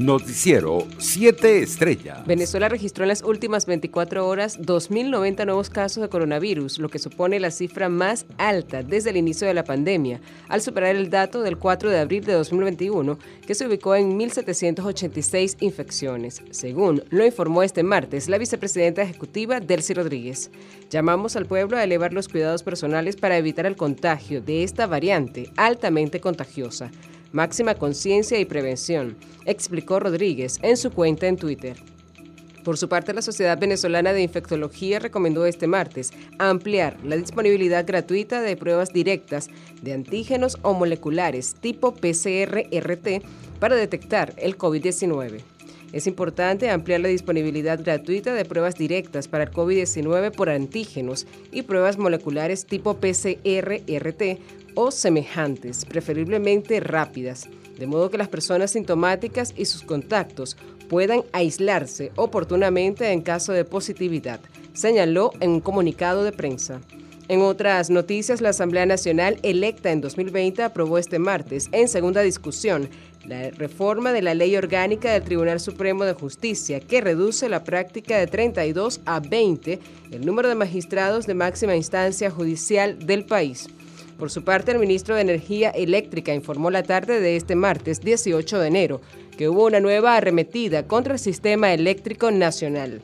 Noticiero 7 Estrellas. Venezuela registró en las últimas 24 horas 2.090 nuevos casos de coronavirus, lo que supone la cifra más alta desde el inicio de la pandemia, al superar el dato del 4 de abril de 2021, que se ubicó en 1.786 infecciones, según lo informó este martes la vicepresidenta ejecutiva Delcy Rodríguez. Llamamos al pueblo a elevar los cuidados personales para evitar el contagio de esta variante altamente contagiosa máxima conciencia y prevención, explicó Rodríguez en su cuenta en Twitter. Por su parte, la Sociedad Venezolana de Infectología recomendó este martes ampliar la disponibilidad gratuita de pruebas directas de antígenos o moleculares tipo PCR-RT para detectar el COVID-19. Es importante ampliar la disponibilidad gratuita de pruebas directas para el COVID-19 por antígenos y pruebas moleculares tipo PCR-RT o semejantes, preferiblemente rápidas, de modo que las personas sintomáticas y sus contactos puedan aislarse oportunamente en caso de positividad, señaló en un comunicado de prensa. En otras noticias, la Asamblea Nacional electa en 2020 aprobó este martes, en segunda discusión, la reforma de la Ley Orgánica del Tribunal Supremo de Justicia, que reduce la práctica de 32 a 20 el número de magistrados de máxima instancia judicial del país. Por su parte, el ministro de Energía Eléctrica informó la tarde de este martes 18 de enero que hubo una nueva arremetida contra el sistema eléctrico nacional.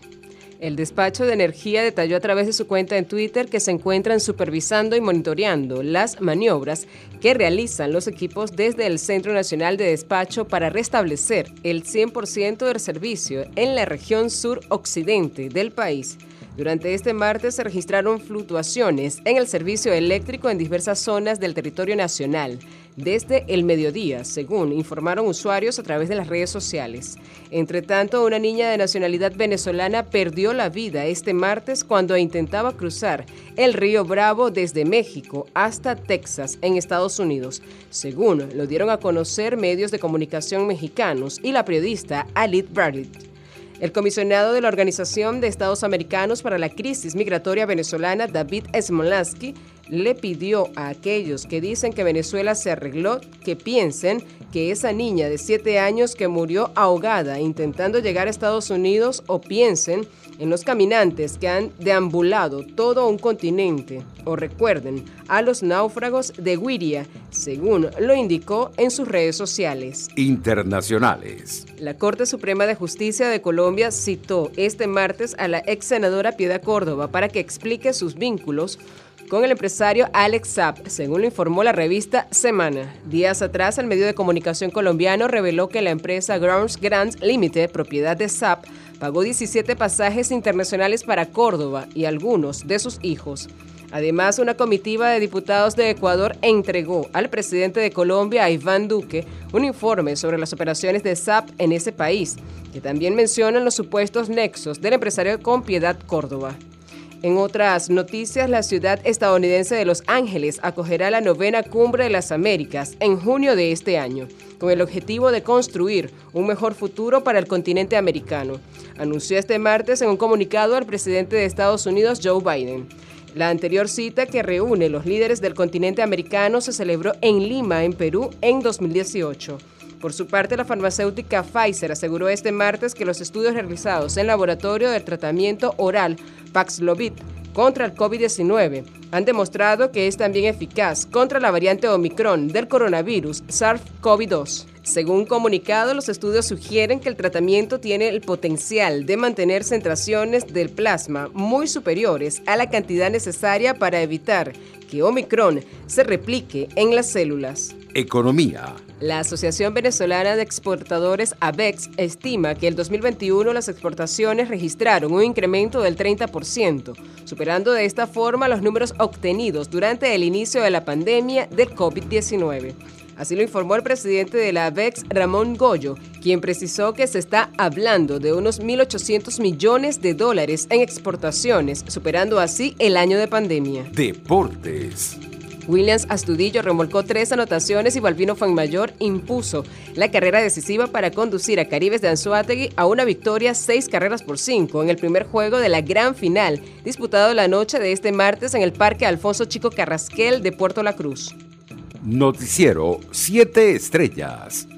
El despacho de energía detalló a través de su cuenta en Twitter que se encuentran supervisando y monitoreando las maniobras que realizan los equipos desde el Centro Nacional de Despacho para restablecer el 100% del servicio en la región sur-occidente del país durante este martes se registraron fluctuaciones en el servicio eléctrico en diversas zonas del territorio nacional desde el mediodía, según informaron usuarios a través de las redes sociales. Entre tanto, una niña de nacionalidad venezolana perdió la vida este martes cuando intentaba cruzar el río Bravo desde México hasta Texas, en Estados Unidos, según lo dieron a conocer medios de comunicación mexicanos y la periodista Alit Bradley. El comisionado de la Organización de Estados Americanos para la Crisis Migratoria Venezolana, David Smolansky, le pidió a aquellos que dicen que Venezuela se arregló que piensen que esa niña de 7 años que murió ahogada intentando llegar a Estados Unidos o piensen en los caminantes que han deambulado todo un continente o recuerden a los náufragos de Guiria, según lo indicó en sus redes sociales. Internacionales. La Corte Suprema de Justicia de Colombia citó este martes a la ex senadora Piedad Córdoba para que explique sus vínculos con el empresario Alex Zapp, según lo informó la revista Semana. Días atrás, el medio de comunicación colombiano reveló que la empresa Grounds Grants Limited, propiedad de Zapp, pagó 17 pasajes internacionales para Córdoba y algunos de sus hijos. Además, una comitiva de diputados de Ecuador entregó al presidente de Colombia, Iván Duque, un informe sobre las operaciones de SAP en ese país, que también mencionan los supuestos nexos del empresario con Piedad Córdoba. En otras noticias, la ciudad estadounidense de Los Ángeles acogerá la novena Cumbre de las Américas en junio de este año, con el objetivo de construir un mejor futuro para el continente americano, anunció este martes en un comunicado al presidente de Estados Unidos, Joe Biden. La anterior cita que reúne los líderes del continente americano se celebró en Lima, en Perú, en 2018. Por su parte, la farmacéutica Pfizer aseguró este martes que los estudios realizados en laboratorio del tratamiento oral Paxlovid contra el COVID-19 han demostrado que es también eficaz contra la variante Omicron del coronavirus SARS-CoV-2. Según comunicado, los estudios sugieren que el tratamiento tiene el potencial de mantener centraciones del plasma muy superiores a la cantidad necesaria para evitar que Omicron se replique en las células. Economía. La Asociación Venezolana de Exportadores ABEX estima que el 2021 las exportaciones registraron un incremento del 30%, superando de esta forma los números obtenidos durante el inicio de la pandemia del COVID-19. Así lo informó el presidente de la ABEX, Ramón Goyo, quien precisó que se está hablando de unos 1.800 millones de dólares en exportaciones, superando así el año de pandemia. Deportes. Williams Astudillo remolcó tres anotaciones y Balbino Fanmayor impuso la carrera decisiva para conducir a Caribes de Anzuategui a una victoria seis carreras por cinco en el primer juego de la gran final, disputado la noche de este martes en el Parque Alfonso Chico Carrasquel de Puerto La Cruz. Noticiero 7 Estrellas.